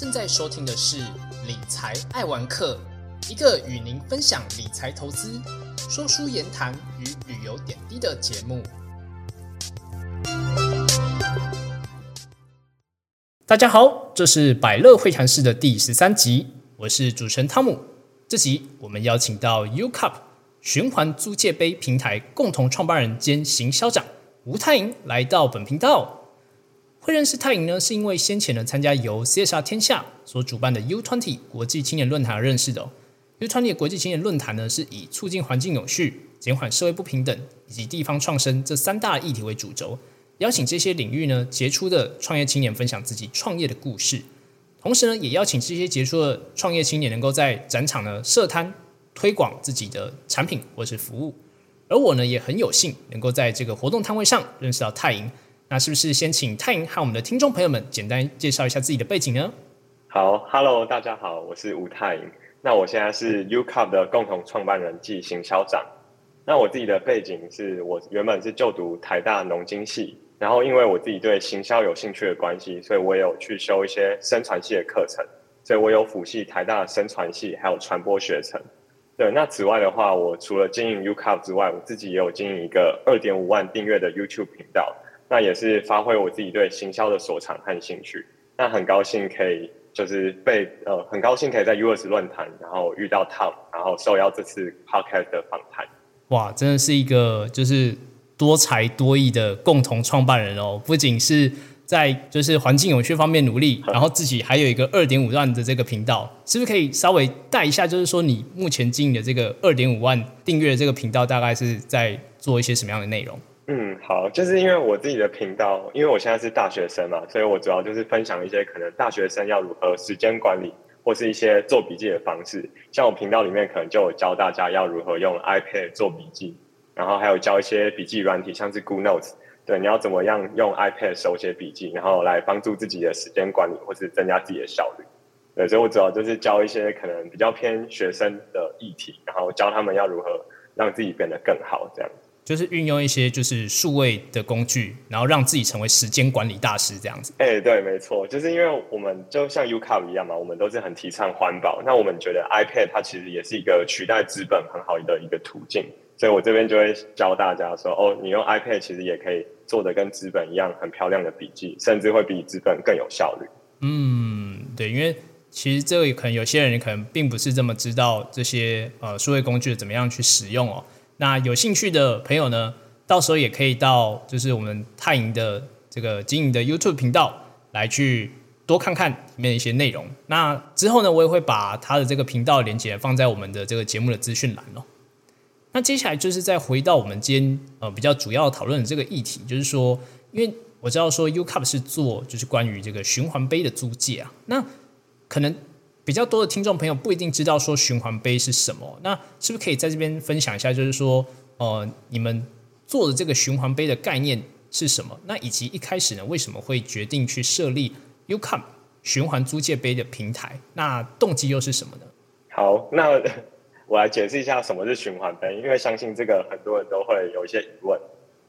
正在收听的是《理财爱玩客》，一个与您分享理财投资、说书言谈与旅游点滴的节目。大家好，这是百乐会谈室的第十三集，我是主持人汤姆。这集我们邀请到 U Cup 循环租借杯平台共同创办人兼行销长吴泰莹来到本频道。会认识泰莹呢，是因为先前呢参加由 CSR 天下所主办的 U20 国际青年论坛而认识的。U20 国际青年论坛呢，是以促进环境永续、减缓社会不平等以及地方创生这三大议题为主轴，邀请这些领域呢杰出的创业青年分享自己创业的故事，同时呢，也邀请这些杰出的创业青年能够在展场呢设摊推广自己的产品或是服务。而我呢，也很有幸能够在这个活动摊位上认识到泰莹。那是不是先请泰莹和我们的听众朋友们简单介绍一下自己的背景呢？好，Hello，大家好，我是吴泰莹。那我现在是 U Cup 的共同创办人暨行销长。那我自己的背景是我原本是就读台大农经系，然后因为我自己对行销有兴趣的关系，所以我有去修一些生传系的课程，所以我有辅系台大生传系还有传播学程。对，那此外的话，我除了经营 U Cup 之外，我自己也有经营一个二点五万订阅的 YouTube 频道。那也是发挥我自己对行销的所长和兴趣。那很高兴可以就是被呃很高兴可以在 US 论坛，然后遇到 Tom，然后受邀这次 Podcast 的访谈。哇，真的是一个就是多才多艺的共同创办人哦！不仅是在就是环境永续方面努力，然后自己还有一个二点五万的这个频道，是不是可以稍微带一下？就是说你目前经营的这个二点五万订阅的这个频道，大概是在做一些什么样的内容？嗯，好，就是因为我自己的频道，因为我现在是大学生嘛，所以我主要就是分享一些可能大学生要如何时间管理，或是一些做笔记的方式。像我频道里面可能就有教大家要如何用 iPad 做笔记，然后还有教一些笔记软体，像是 Good Notes，对，你要怎么样用 iPad 手写笔记，然后来帮助自己的时间管理，或是增加自己的效率。对，所以我主要就是教一些可能比较偏学生的议题，然后教他们要如何让自己变得更好，这样。就是运用一些就是数位的工具，然后让自己成为时间管理大师这样子。哎，对，没错，就是因为我们就像 U Cup 一样嘛，我们都是很提倡环保。那我们觉得 iPad 它其实也是一个取代纸本很好的一个途径，所以我这边就会教大家说，哦，你用 iPad 其实也可以做的跟纸本一样很漂亮的笔记，甚至会比纸本更有效率。嗯，对，因为其实这个可能有些人可能并不是这么知道这些呃数位工具怎么样去使用哦。那有兴趣的朋友呢，到时候也可以到就是我们泰银的这个经营的 YouTube 频道来去多看看里面的一些内容。那之后呢，我也会把他的这个频道连接放在我们的这个节目的资讯栏哦。那接下来就是再回到我们今天呃比较主要讨论的这个议题，就是说，因为我知道说 U Cup 是做就是关于这个循环杯的租借啊，那可能。比较多的听众朋友不一定知道说循环杯是什么，那是不是可以在这边分享一下？就是说，呃，你们做的这个循环杯的概念是什么？那以及一开始呢，为什么会决定去设立 UCOM 循环租借杯的平台？那动机又是什么呢？好，那我来解释一下什么是循环杯，因为相信这个很多人都会有一些疑问。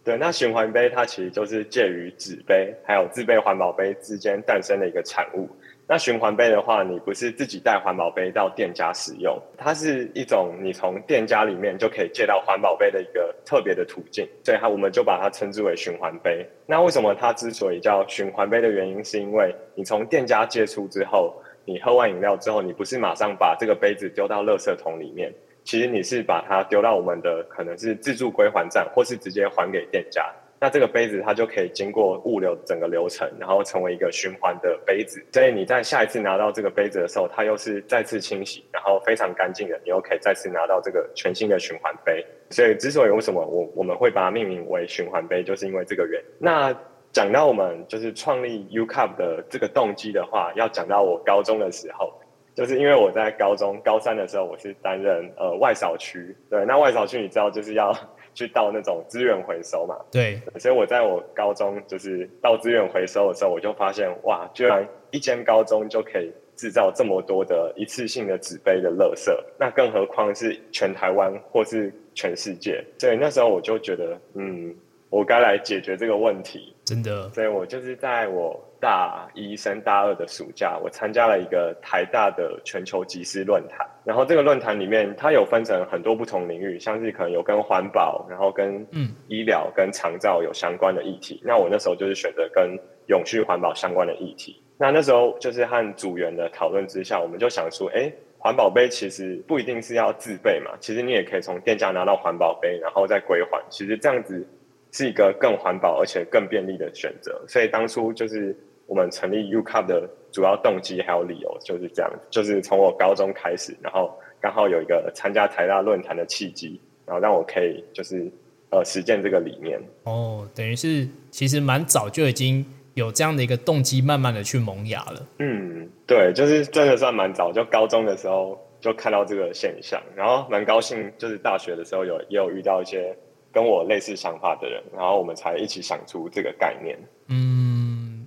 对，那循环杯它其实就是介于纸杯还有自备环保杯之间诞生的一个产物。那循环杯的话，你不是自己带环保杯到店家使用，它是一种你从店家里面就可以借到环保杯的一个特别的途径，所以它我们就把它称之为循环杯。那为什么它之所以叫循环杯的原因，是因为你从店家借出之后，你喝完饮料之后，你不是马上把这个杯子丢到垃圾桶里面，其实你是把它丢到我们的可能是自助归还站，或是直接还给店家。那这个杯子它就可以经过物流整个流程，然后成为一个循环的杯子。所以你在下一次拿到这个杯子的时候，它又是再次清洗，然后非常干净的，你又可以再次拿到这个全新的循环杯。所以之所以为什么我我们会把它命名为循环杯，就是因为这个原因。那讲到我们就是创立 U Cup 的这个动机的话，要讲到我高中的时候，就是因为我在高中高三的时候，我是担任呃外扫区。对，那外扫区你知道就是要。去到那种资源回收嘛？对，所以我在我高中就是到资源回收的时候，我就发现哇，居然一间高中就可以制造这么多的一次性的纸杯的垃圾，那更何况是全台湾或是全世界？所以那时候我就觉得，嗯，我该来解决这个问题。真的，所以我就是在我大一升大二的暑假，我参加了一个台大的全球集思论坛。然后这个论坛里面，它有分成很多不同领域，像是可能有跟环保，然后跟嗯医疗、跟长照有相关的议题。那我那时候就是选择跟永续环保相关的议题。那那时候就是和组员的讨论之下，我们就想说，哎。环保杯其实不一定是要自备嘛，其实你也可以从店家拿到环保杯，然后再归还。其实这样子是一个更环保而且更便利的选择。所以当初就是我们成立 U Cup 的主要动机还有理由就是这样，就是从我高中开始，然后刚好有一个参加台大论坛的契机，然后让我可以就是呃实践这个理念。哦，等于是其实蛮早就已经。有这样的一个动机，慢慢的去萌芽了。嗯，对，就是真的算蛮早，就高中的时候就看到这个现象，然后蛮高兴，就是大学的时候有也有遇到一些跟我类似想法的人，然后我们才一起想出这个概念。嗯，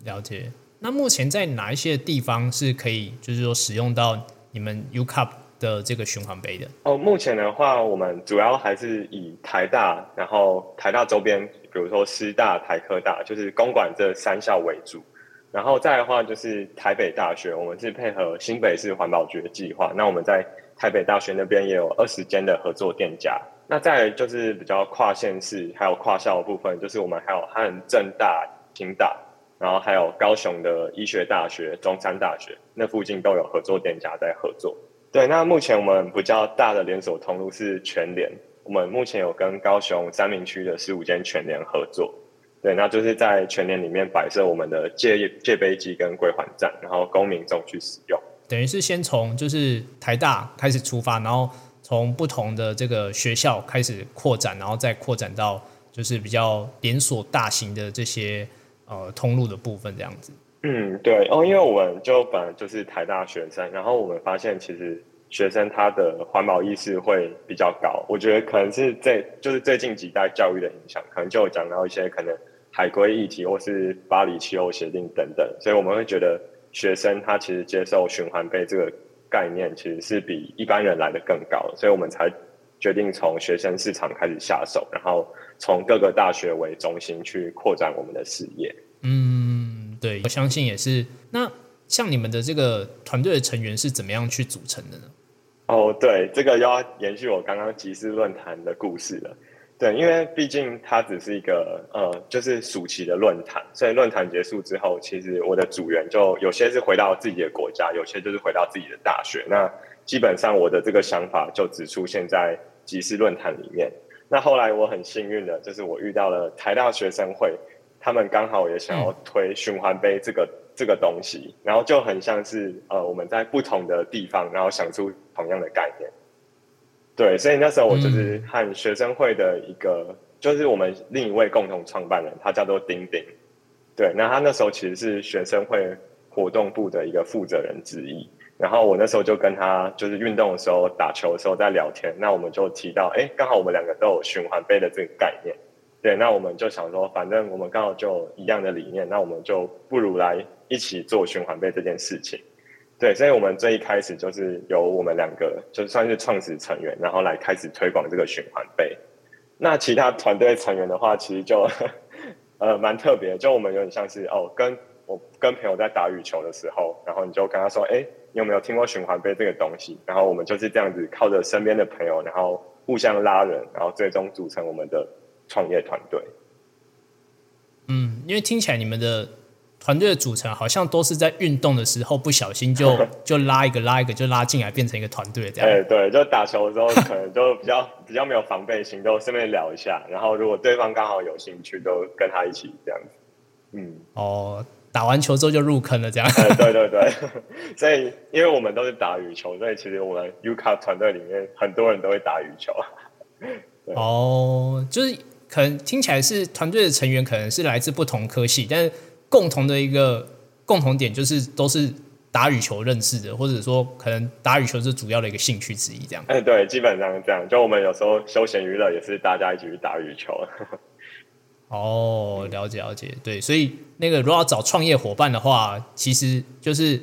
了解。那目前在哪一些地方是可以，就是说使用到你们 U Cup 的这个循环杯的？哦，目前的话，我们主要还是以台大，然后台大周边。比如说师大、台科大，就是公馆这三校为主，然后再的话就是台北大学，我们是配合新北市环保局的计划。那我们在台北大学那边也有二十间的合作店家。那再就是比较跨县市还有跨校的部分，就是我们还有和正大、清大，然后还有高雄的医学大学、中山大学那附近都有合作店家在合作。对，那目前我们比较大的连锁通路是全联。我们目前有跟高雄三明区的十五间全联合作，对，那就是在全联里面摆设我们的借借杯机跟归还站，然后供民众去使用。等于是先从就是台大开始出发，然后从不同的这个学校开始扩展，然后再扩展到就是比较连锁大型的这些呃通路的部分这样子。嗯，对哦，因为我们就本来就是台大学生，然后我们发现其实。学生他的环保意识会比较高，我觉得可能是这就是最近几代教育的影响，可能就讲到一些可能海归议题或是巴黎气候协定等等，所以我们会觉得学生他其实接受循环杯这个概念其实是比一般人来的更高，所以我们才决定从学生市场开始下手，然后从各个大学为中心去扩展我们的事业。嗯，对，我相信也是。那像你们的这个团队的成员是怎么样去组成的呢？哦，对，这个要延续我刚刚集思论坛的故事了。对，因为毕竟它只是一个呃，就是暑期的论坛，所以论坛结束之后，其实我的组员就有些是回到自己的国家，有些就是回到自己的大学。那基本上我的这个想法就只出现在集市论坛里面。那后来我很幸运的，就是我遇到了台大学生会，他们刚好也想要推循环杯这个。这个东西，然后就很像是呃，我们在不同的地方，然后想出同样的概念。对，所以那时候我就是和学生会的一个，就是我们另一位共同创办人，他叫做丁丁。对，那他那时候其实是学生会活动部的一个负责人之一。然后我那时候就跟他，就是运动的时候、打球的时候在聊天，那我们就提到，哎，刚好我们两个都有循环杯的这个概念。对，那我们就想说，反正我们刚好就一样的理念，那我们就不如来。一起做循环杯这件事情，对，所以我们最一开始就是由我们两个就算是创始成员，然后来开始推广这个循环杯。那其他团队成员的话，其实就 呃蛮特别，就我们有点像是哦，跟我跟朋友在打羽球的时候，然后你就跟他说，哎，你有没有听过循环杯这个东西？然后我们就是这样子靠着身边的朋友，然后互相拉人，然后最终组成我们的创业团队。嗯，因为听起来你们的。团队的组成好像都是在运动的时候不小心就 就拉一个拉一个就拉进来变成一个团队这样。哎，对，就打球的时候可能就比较 比较没有防备心，就顺便聊一下。然后如果对方刚好有兴趣，都跟他一起这样子。嗯，哦，打完球之后就入坑了这样。对对对，所以因为我们都是打羽球，所以其实我们 U 卡团队里面很多人都会打羽球。哦，就是可能听起来是团队的成员可能是来自不同科系，但是。共同的一个共同点就是都是打羽球认识的，或者说可能打羽球是主要的一个兴趣之一，这样。哎，对，基本上这样。就我们有时候休闲娱乐也是大家一起去打羽球。哦，了解了解，对，所以那个如果要找创业伙伴的话，其实就是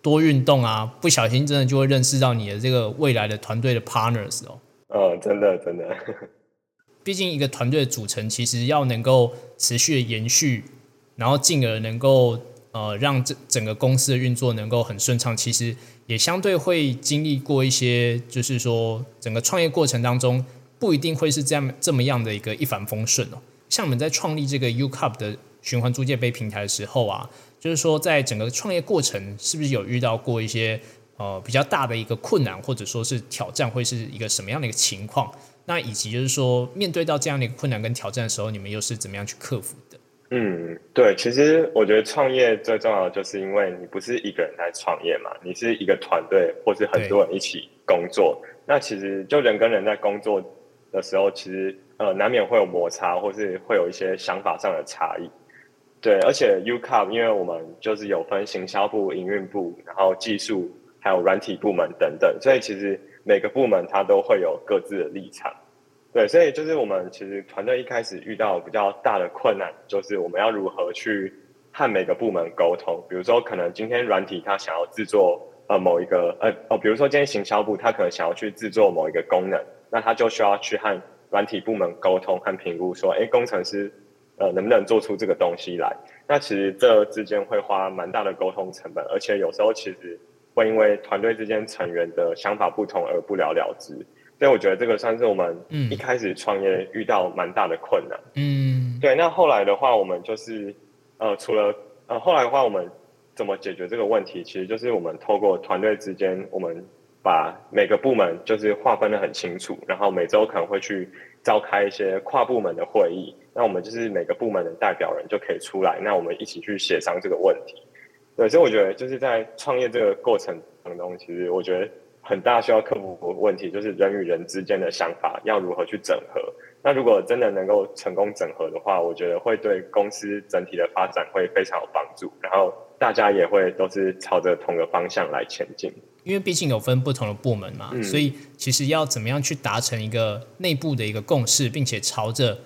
多运动啊，不小心真的就会认识到你的这个未来的团队的 partners 哦。哦，真的真的。毕竟一个团队的组成，其实要能够持续的延续。然后进而能够呃让这整个公司的运作能够很顺畅，其实也相对会经历过一些，就是说整个创业过程当中不一定会是这样这么样的一个一帆风顺哦。像我们在创立这个 U Cup 的循环租借杯平台的时候啊，就是说在整个创业过程是不是有遇到过一些呃比较大的一个困难，或者说是挑战，会是一个什么样的一个情况？那以及就是说，面对到这样的一个困难跟挑战的时候，你们又是怎么样去克服的？嗯，对，其实我觉得创业最重要的就是因为你不是一个人在创业嘛，你是一个团队，或是很多人一起工作。那其实就人跟人在工作的时候，其实呃难免会有摩擦，或是会有一些想法上的差异。对，而且 U Cup 因为我们就是有分行销部、营运部，然后技术还有软体部门等等，所以其实。每个部门它都会有各自的立场，对，所以就是我们其实团队一开始遇到比较大的困难，就是我们要如何去和每个部门沟通。比如说，可能今天软体它想要制作呃某一个呃哦，比如说今天行销部它可能想要去制作某一个功能，那它就需要去和软体部门沟通和评估，说，哎，工程师呃能不能做出这个东西来？那其实这之间会花蛮大的沟通成本，而且有时候其实。会因为团队之间成员的想法不同而不了了之，所以我觉得这个算是我们一开始创业遇到蛮大的困难。嗯，对。那后来的话，我们就是呃，除了呃，后来的话，我们怎么解决这个问题？其实就是我们透过团队之间，我们把每个部门就是划分的很清楚，然后每周可能会去召开一些跨部门的会议。那我们就是每个部门的代表人就可以出来，那我们一起去协商这个问题。对，所以我觉得就是在创业这个过程当中，其实我觉得很大需要克服的问题，就是人与人之间的想法要如何去整合。那如果真的能够成功整合的话，我觉得会对公司整体的发展会非常有帮助。然后大家也会都是朝着同个方向来前进。因为毕竟有分不同的部门嘛，所以其实要怎么样去达成一个内部的一个共识，并且朝着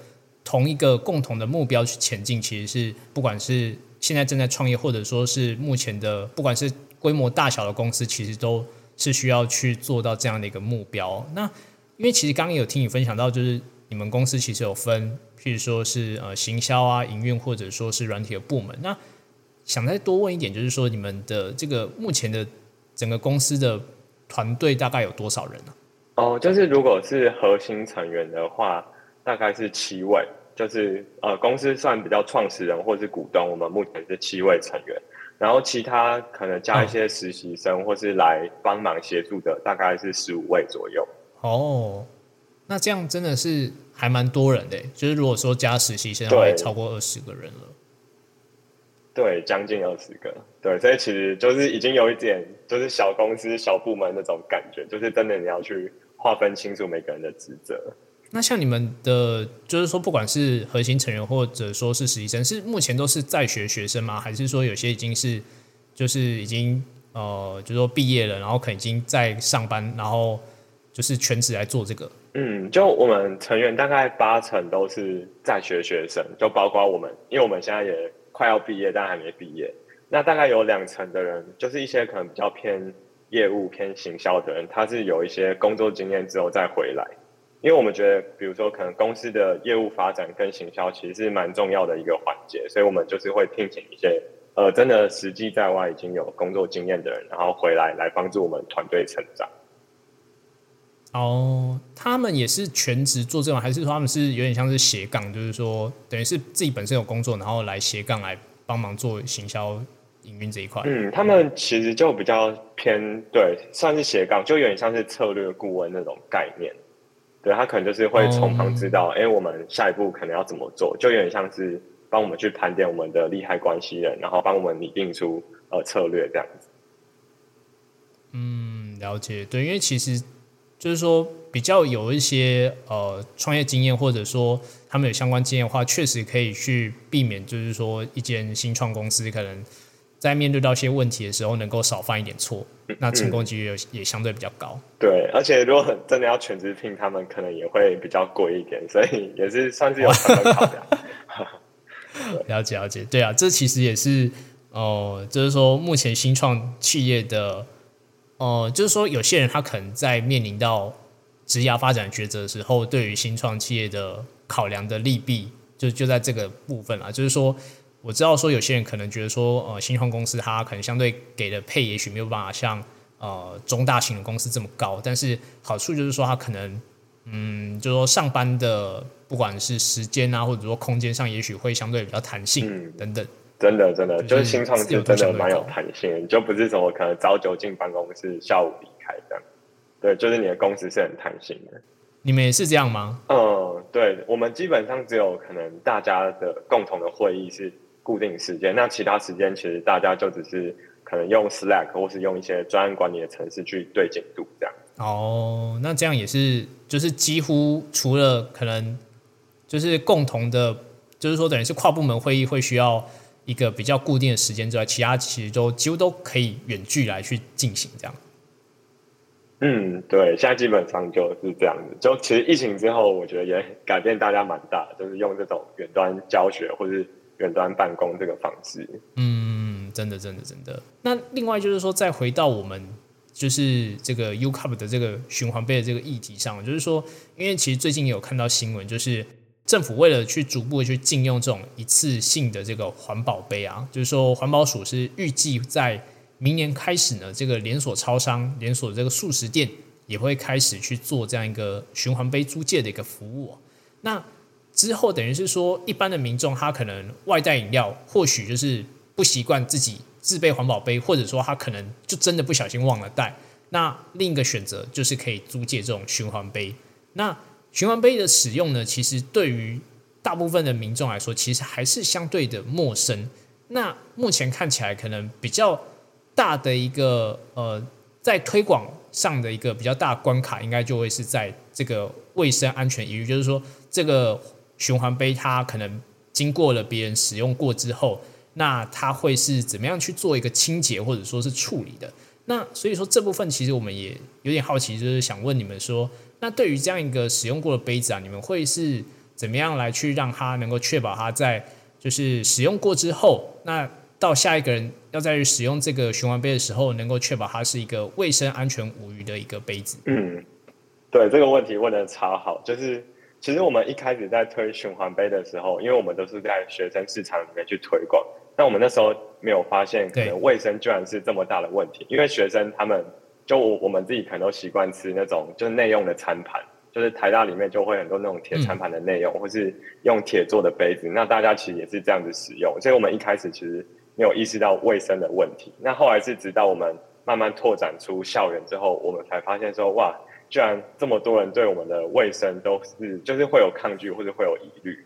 同一个共同的目标去前进，其实是不管是。现在正在创业，或者说是目前的，不管是规模大小的公司，其实都是需要去做到这样的一个目标。那因为其实刚刚有听你分享到，就是你们公司其实有分，譬如说是呃行销啊、营运，或者说是软体的部门。那想再多问一点，就是说你们的这个目前的整个公司的团队大概有多少人呢？哦，就是如果是核心成员的话，大概是七位。就是呃，公司算比较创始人或是股东，我们目前是七位成员，然后其他可能加一些实习生或是来帮忙协助的，大概是十五位左右。哦，那这样真的是还蛮多人的，就是如果说加实习生，会超过二十个人了。对，将近二十个。对，所以其实就是已经有一点，就是小公司小部门那种感觉，就是真的你要去划分清楚每个人的职责。那像你们的，就是说，不管是核心成员或者说是实习生，是目前都是在学学生吗？还是说有些已经是，就是已经呃，就是说毕业了，然后可能已经在上班，然后就是全职来做这个？嗯，就我们成员大概八成都是在学学生，就包括我们，因为我们现在也快要毕业，但还没毕业。那大概有两成的人，就是一些可能比较偏业务、偏行销的人，他是有一些工作经验之后再回来。因为我们觉得，比如说，可能公司的业务发展跟行销其实是蛮重要的一个环节，所以我们就是会聘请一些呃，真的实际在外已经有工作经验的人，然后回来来帮助我们团队成长。哦，他们也是全职做这种，还是说他们是有点像是斜杠，就是说等于是自己本身有工作，然后来斜杠来帮忙做行销营运这一块？嗯，他们其实就比较偏对，算是斜杠，就有点像是策略顾问那种概念。对他可能就是会从旁知道，哎，我们下一步可能要怎么做，就有点像是帮我们去盘点我们的利害关系人，然后帮我们拟定出呃策略这样子。嗯，了解。对，因为其实就是说比较有一些呃创业经验，或者说他们有相关经验的话，确实可以去避免，就是说一间新创公司可能。在面对到一些问题的时候，能够少犯一点错，那成功几率也也相对比较高。对，而且如果真的要全职聘，他们可能也会比较贵一点，所以也是算是有成本考量。了解了解，对啊，这其实也是哦，就是说目前新创企业的哦，就是说有些人他可能在面临到职涯发展抉择的时候，对于新创企业的考量的利弊，就就在这个部分啊，就是说。我知道说有些人可能觉得说，呃，新创公司它可能相对给的配也许没有办法像呃中大型的公司这么高，但是好处就是说它可能，嗯，就说上班的不管是时间啊，或者说空间上，也许会相对比较弹性等等。真的，真的，就是新创是真的蛮有弹性，就不是说可能早九进办公室，下午离开这样。对，就是你的公司是很弹性的。你们也是这样吗？嗯，对，我们基本上只有可能大家的共同的会议是固定时间，那其他时间其实大家就只是可能用 Slack 或是用一些专案管理的程式去对进度这样。哦，那这样也是，就是几乎除了可能就是共同的，就是说等于是跨部门会议会需要。一个比较固定的时间之外，其他其实都几乎都可以远距来去进行这样。嗯，对，现在基本上就是这样子。就其实疫情之后，我觉得也改变大家蛮大，就是用这种远端教学或是远端办公这个方式。嗯，真的，真的，真的。那另外就是说，再回到我们就是这个 U Cup 的这个循环杯的这个议题上，就是说，因为其实最近有看到新闻，就是。政府为了去逐步去禁用这种一次性的这个环保杯啊，就是说环保署是预计在明年开始呢，这个连锁超商、连锁这个素食店也会开始去做这样一个循环杯租借的一个服务。那之后等于是说，一般的民众他可能外带饮料，或许就是不习惯自己自备环保杯，或者说他可能就真的不小心忘了带。那另一个选择就是可以租借这种循环杯。那循环杯的使用呢，其实对于大部分的民众来说，其实还是相对的陌生。那目前看起来，可能比较大的一个呃，在推广上的一个比较大关卡，应该就会是在这个卫生安全疑虑，就是说这个循环杯它可能经过了别人使用过之后，那它会是怎么样去做一个清洁或者说是处理的？那所以说这部分其实我们也有点好奇，就是想问你们说。那对于这样一个使用过的杯子啊，你们会是怎么样来去让它能够确保它在就是使用过之后，那到下一个人要再去使用这个循环杯的时候，能够确保它是一个卫生安全无虞的一个杯子？嗯，对这个问题问的超好，就是其实我们一开始在推循环杯的时候，因为我们都是在学生市场里面去推广，但我们那时候没有发现可能卫生居然是这么大的问题，因为学生他们。就我我们自己可能都习惯吃那种就是内用的餐盘，就是台大里面就会很多那种铁餐盘的内用，或是用铁做的杯子。那大家其实也是这样子使用，所以我们一开始其实没有意识到卫生的问题。那后来是直到我们慢慢拓展出校园之后，我们才发现说，哇，居然这么多人对我们的卫生都是就是会有抗拒或者会有疑虑。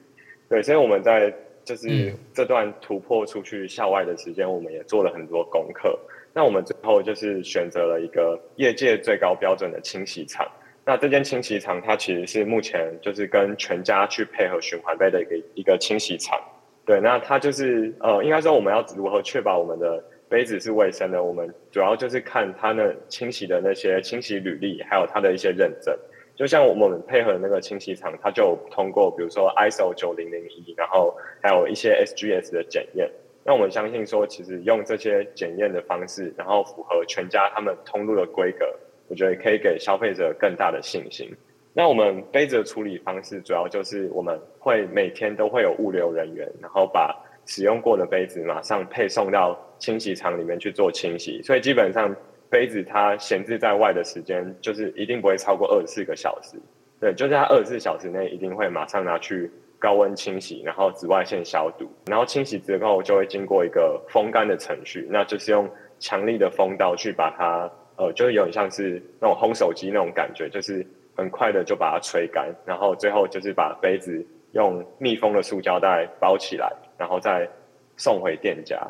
对，所以我们在就是这段突破出去校外的时间，我们也做了很多功课。那我们最后就是选择了一个业界最高标准的清洗厂。那这间清洗厂它其实是目前就是跟全家去配合循环杯的一个一个清洗厂。对，那它就是呃，应该说我们要如何确保我们的杯子是卫生的？我们主要就是看它那清洗的那些清洗履历，还有它的一些认证。就像我们配合那个清洗厂，它就通过比如说 ISO 九零零一，然后还有一些 SGS 的检验。那我们相信说，其实用这些检验的方式，然后符合全家他们通路的规格，我觉得可以给消费者更大的信心。那我们杯子的处理方式，主要就是我们会每天都会有物流人员，然后把使用过的杯子马上配送到清洗厂里面去做清洗。所以基本上杯子它闲置在外的时间，就是一定不会超过二十四个小时。对，就是它二十四小时内一定会马上拿去。高温清洗，然后紫外线消毒，然后清洗之后就会经过一个风干的程序，那就是用强力的风刀去把它，呃，就是有点像是那种烘手机那种感觉，就是很快的就把它吹干，然后最后就是把杯子用密封的塑胶袋包起来，然后再送回店家。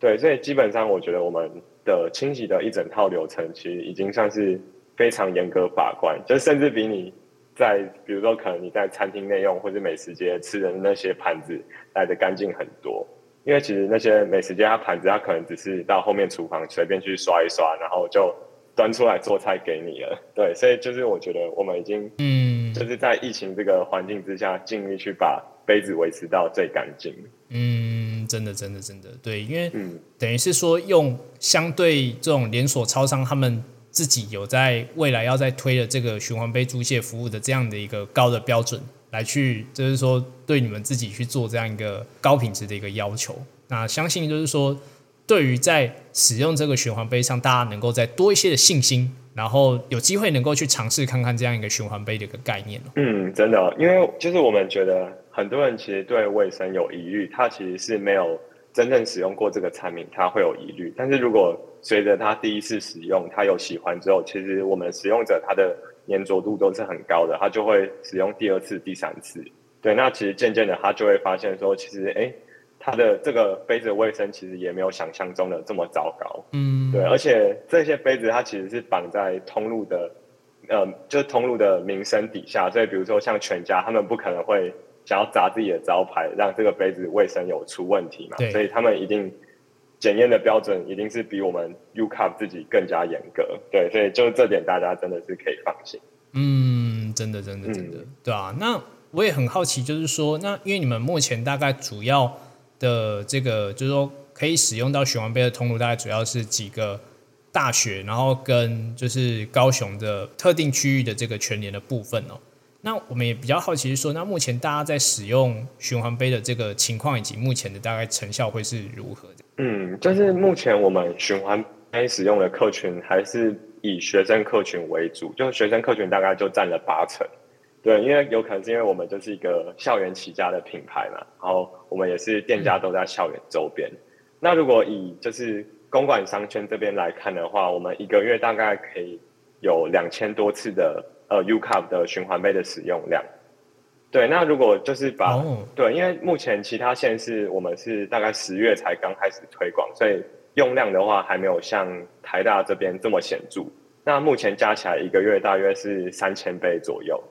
对，所以基本上我觉得我们的清洗的一整套流程其实已经算是非常严格把关，就甚至比你。在比如说，可能你在餐厅内用或者美食街吃的那些盘子来的干净很多，因为其实那些美食街它盘子它可能只是到后面厨房随便去刷一刷，然后就端出来做菜给你了。对，所以就是我觉得我们已经嗯，就是在疫情这个环境之下，尽力去把杯子维持到最干净。嗯，真的，真的，真的，对，因为嗯，等于是说用相对这种连锁超商他们。自己有在未来要在推的这个循环杯租借服务的这样的一个高的标准，来去，就是说对你们自己去做这样一个高品质的一个要求。那相信就是说，对于在使用这个循环杯上，大家能够再多一些的信心，然后有机会能够去尝试看看这样一个循环杯的一个概念嗯，真的，因为就是我们觉得很多人其实对卫生有疑虑，他其实是没有真正使用过这个产品，他会有疑虑。但是如果随着他第一次使用，他有喜欢之后，其实我们使用者他的粘着度都是很高的，他就会使用第二次、第三次。对，那其实渐渐的他就会发现说，其实哎，他的这个杯子卫生其实也没有想象中的这么糟糕。嗯，对，而且这些杯子它其实是绑在通路的，呃，就是通路的名声底下，所以比如说像全家，他们不可能会想要砸自己的招牌，让这个杯子卫生有出问题嘛，所以他们一定。检验的标准一定是比我们 U Cup 自己更加严格，对，所以就这点大家真的是可以放心。嗯，真的，真的，真的，对啊。那我也很好奇，就是说，那因为你们目前大概主要的这个，就是说可以使用到循环杯的通路，大概主要是几个大学，然后跟就是高雄的特定区域的这个全年的部分哦。那我们也比较好奇，是说，那目前大家在使用循环杯的这个情况，以及目前的大概成效会是如何的？嗯，就是目前我们循环杯使用的客群还是以学生客群为主，就是学生客群大概就占了八成。对，因为有可能是因为我们就是一个校园起家的品牌嘛，然后我们也是店家都在校园周边。那如果以就是公馆商圈这边来看的话，我们一个月大概可以有两千多次的呃 U Cup 的循环杯的使用量。对，那如果就是把对，因为目前其他县市我们是大概十月才刚开始推广，所以用量的话还没有像台大这边这么显著。那目前加起来一个月大约是三千杯左右。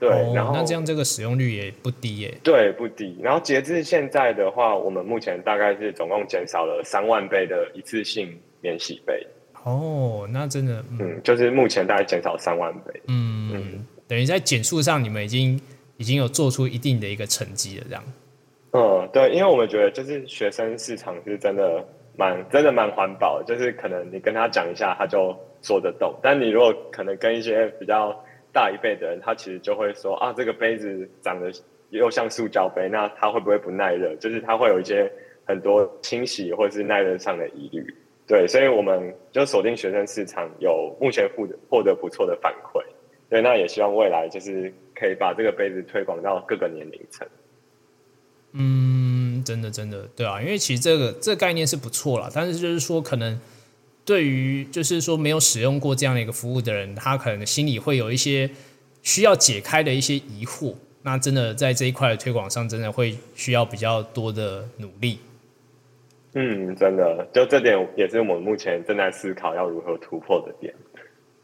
对，然后那这样这个使用率也不低耶。对，不低。然后截至现在的话，我们目前大概是总共减少了三万杯的一次性免洗杯。哦，那真的，嗯，就是目前大概减少三万杯。嗯嗯。等于在减速上，你们已经已经有做出一定的一个成绩了，这样。嗯，对，因为我们觉得就是学生市场是真的蛮真的蛮环保，就是可能你跟他讲一下，他就做得动。但你如果可能跟一些比较大一辈的人，他其实就会说啊，这个杯子长得又像塑胶杯，那它会不会不耐热？就是它会有一些很多清洗或者是耐热上的疑虑。对，所以我们就锁定学生市场，有目前获得获得不错的反馈。对，那也希望未来就是可以把这个杯子推广到各个年龄层。嗯，真的，真的，对啊，因为其实这个这个概念是不错了，但是就是说，可能对于就是说没有使用过这样的一个服务的人，他可能心里会有一些需要解开的一些疑惑。那真的在这一块的推广上，真的会需要比较多的努力。嗯，真的，就这点也是我们目前正在思考要如何突破的点。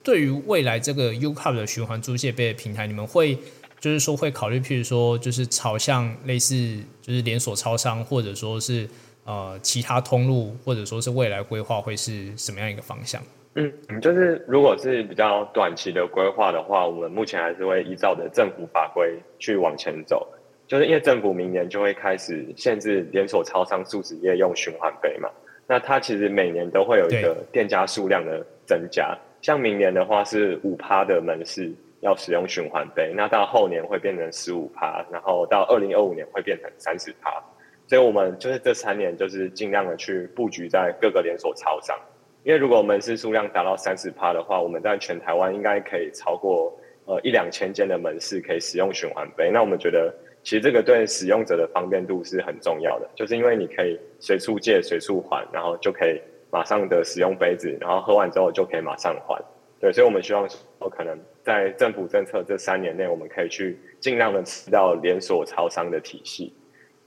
对于未来这个 U Cup 的循环租借杯的平台，你们会就是说会考虑，譬如说就是朝向类似就是连锁超商，或者说是呃其他通路，或者说是未来规划会是什么样一个方向？嗯，就是如果是比较短期的规划的话，我们目前还是会依照的政府法规去往前走。就是因为政府明年就会开始限制连锁超商素食业用循环杯嘛，那它其实每年都会有一个店家数量的增加。像明年的话是五趴的门市要使用循环杯，那到后年会变成十五趴，然后到二零二五年会变成三十趴，所以我们就是这三年就是尽量的去布局在各个连锁超商，因为如果门市数量达到三十趴的话，我们在全台湾应该可以超过呃一两千间的门市可以使用循环杯，那我们觉得其实这个对使用者的方便度是很重要的，就是因为你可以随处借随处还，然后就可以。马上的使用杯子，然后喝完之后就可以马上还。对，所以我们希望说，可能在政府政策这三年内，我们可以去尽量的吃到连锁超商的体系。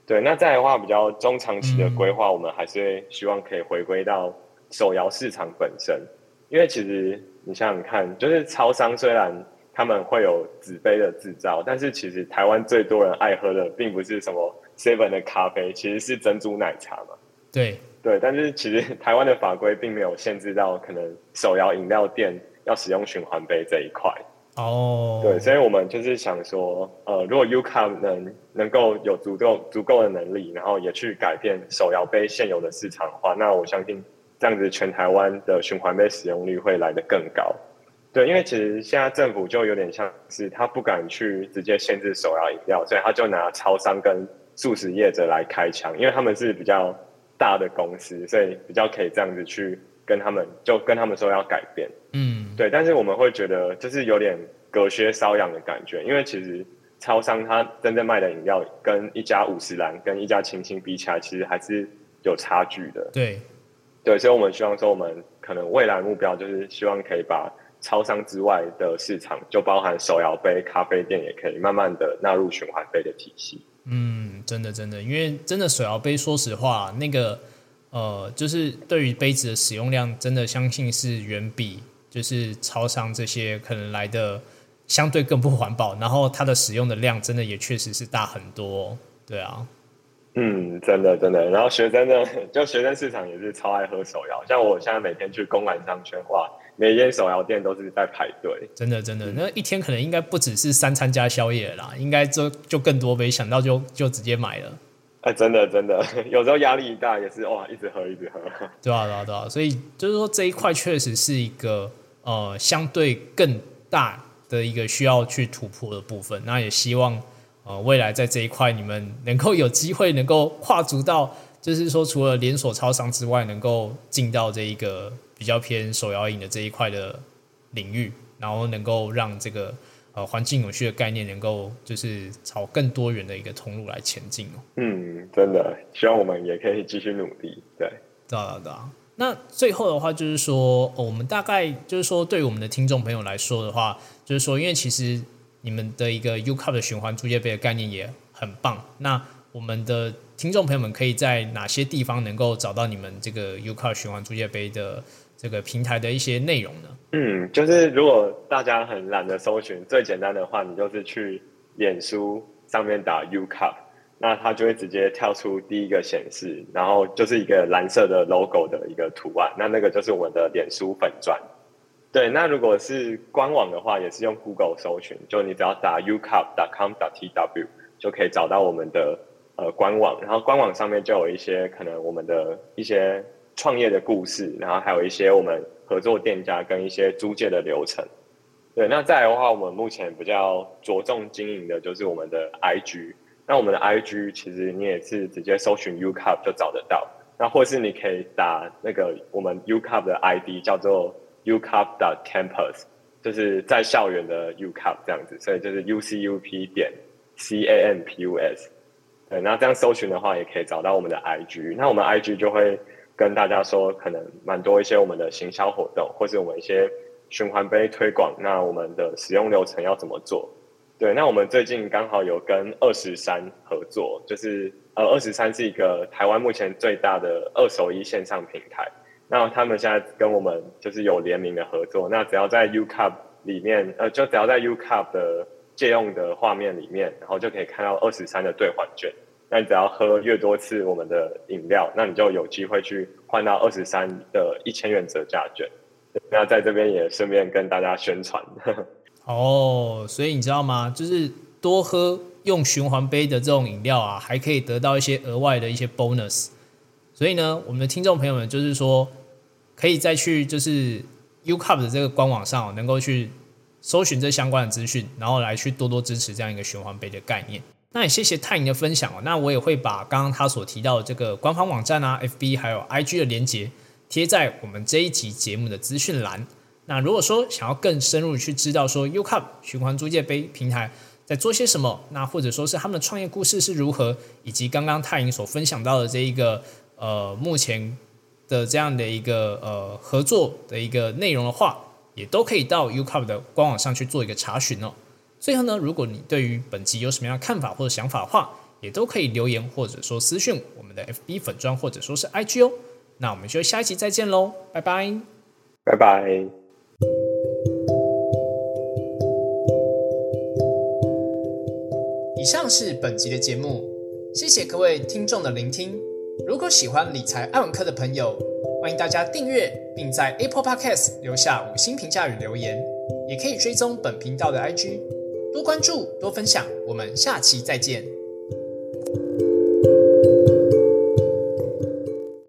对，那再的话，比较中长期的规划，我们还是希望可以回归到手摇市场本身。因为其实你想想看，就是超商虽然他们会有纸杯的制造，但是其实台湾最多人爱喝的，并不是什么 seven 的咖啡，其实是珍珠奶茶嘛。对。对，但是其实台湾的法规并没有限制到可能手摇饮料店要使用循环杯这一块。哦，对，所以我们就是想说，呃，如果 U Cup 能能够有足够足够的能力，然后也去改变手摇杯现有的市场的话，那我相信这样子全台湾的循环杯使用率会来得更高。对，因为其实现在政府就有点像是他不敢去直接限制手摇饮料，所以他就拿超商跟素食业者来开枪，因为他们是比较大的公司，所以比较可以这样子去跟他们，就跟他们说要改变。嗯，对，但是我们会觉得就是有点隔靴搔痒的感觉，因为其实超商它真正卖的饮料跟一家五十兰跟一家清新比起来，其实还是有差距的。对，对，所以我们希望说，我们可能未来目标就是希望可以把超商之外的市场，就包含手摇杯、咖啡店，也可以慢慢的纳入循环杯的体系。嗯，真的真的，因为真的手摇杯，说实话，那个呃，就是对于杯子的使用量，真的相信是远比就是超商这些可能来的相对更不环保，然后它的使用的量真的也确实是大很多。对啊，嗯，真的真的。然后学生呢，就学生市场也是超爱喝手摇，像我现在每天去公馆商圈话，每间手摇店都是在排队。真的真的，那一天可能应该不只是三餐加宵夜啦，应该就就更多没，想到就就直接买了。哎，真的真的，有时候压力一大也是哇，一直喝一直喝。对啊对啊对啊，所以就是说这一块确实是一个呃相对更大的一个需要去突破的部分。那也希望呃未来在这一块你们能够有机会能够跨足到，就是说除了连锁超商之外，能够进到这一个比较偏手摇饮的这一块的领域，然后能够让这个。呃，环境永续的概念能够就是朝更多元的一个通路来前进哦。嗯，真的，希望我们也可以继续努力。对，对啊，对啊。那最后的话就是说，我们大概就是说，对于我们的听众朋友来说的话，就是说，因为其实你们的一个 U Cup 的循环租借杯的概念也很棒。那我们的听众朋友们可以在哪些地方能够找到你们这个 U Cup 循环租借杯的这个平台的一些内容呢？嗯，就是如果大家很懒得搜寻，最简单的话，你就是去脸书上面打 U Cup，那它就会直接跳出第一个显示，然后就是一个蓝色的 logo 的一个图案，那那个就是我们的脸书粉钻。对，那如果是官网的话，也是用 Google 搜寻，就你只要打 ucup.com.tw 就可以找到我们的呃官网，然后官网上面就有一些可能我们的一些创业的故事，然后还有一些我们。合作店家跟一些租借的流程，对，那再来的话，我们目前比较着重经营的就是我们的 IG。那我们的 IG 其实你也是直接搜寻 UCup 就找得到，那或是你可以打那个我们 UCup 的 ID 叫做 UCup 的 Campus，就是在校园的 UCup 这样子，所以就是 UCUP 点 CAMPUS。对，那这样搜寻的话，也可以找到我们的 IG。那我们 IG 就会。跟大家说，可能蛮多一些我们的行销活动，或是我们一些循环杯推广。那我们的使用流程要怎么做？对，那我们最近刚好有跟二十三合作，就是呃，二十三是一个台湾目前最大的二手衣线上平台。那他们现在跟我们就是有联名的合作。那只要在 UCup 里面，呃，就只要在 UCup 的借用的画面里面，然后就可以看到二十三的兑换券。那你只要喝越多次我们的饮料，那你就有机会去换到二十三的一千元折价券。那在这边也顺便跟大家宣传。哦，所以你知道吗？就是多喝用循环杯的这种饮料啊，还可以得到一些额外的一些 bonus。所以呢，我们的听众朋友们就是说，可以再去就是 U Cup 的这个官网上，能够去搜寻这相关的资讯，然后来去多多支持这样一个循环杯的概念。那也谢谢泰莹的分享哦。那我也会把刚刚他所提到的这个官方网站啊、FB 还有 IG 的连接贴在我们这一集节目的资讯栏。那如果说想要更深入去知道说 UCup 循环租借杯平台在做些什么，那或者说是他们的创业故事是如何，以及刚刚泰莹所分享到的这一个呃目前的这样的一个呃合作的一个内容的话，也都可以到 UCup 的官网上去做一个查询哦。最后呢，如果你对于本集有什么样的看法或者想法的话，也都可以留言或者说私讯我们的 FB 粉砖或者说是 IG 哦。那我们就下一集再见喽，拜拜，拜拜。以上是本集的节目，谢谢各位听众的聆听。如果喜欢理财爱文科的朋友，欢迎大家订阅，并在 Apple Podcast 留下五星评价与留言，也可以追踪本频道的 IG。多关注，多分享，我们下期再见。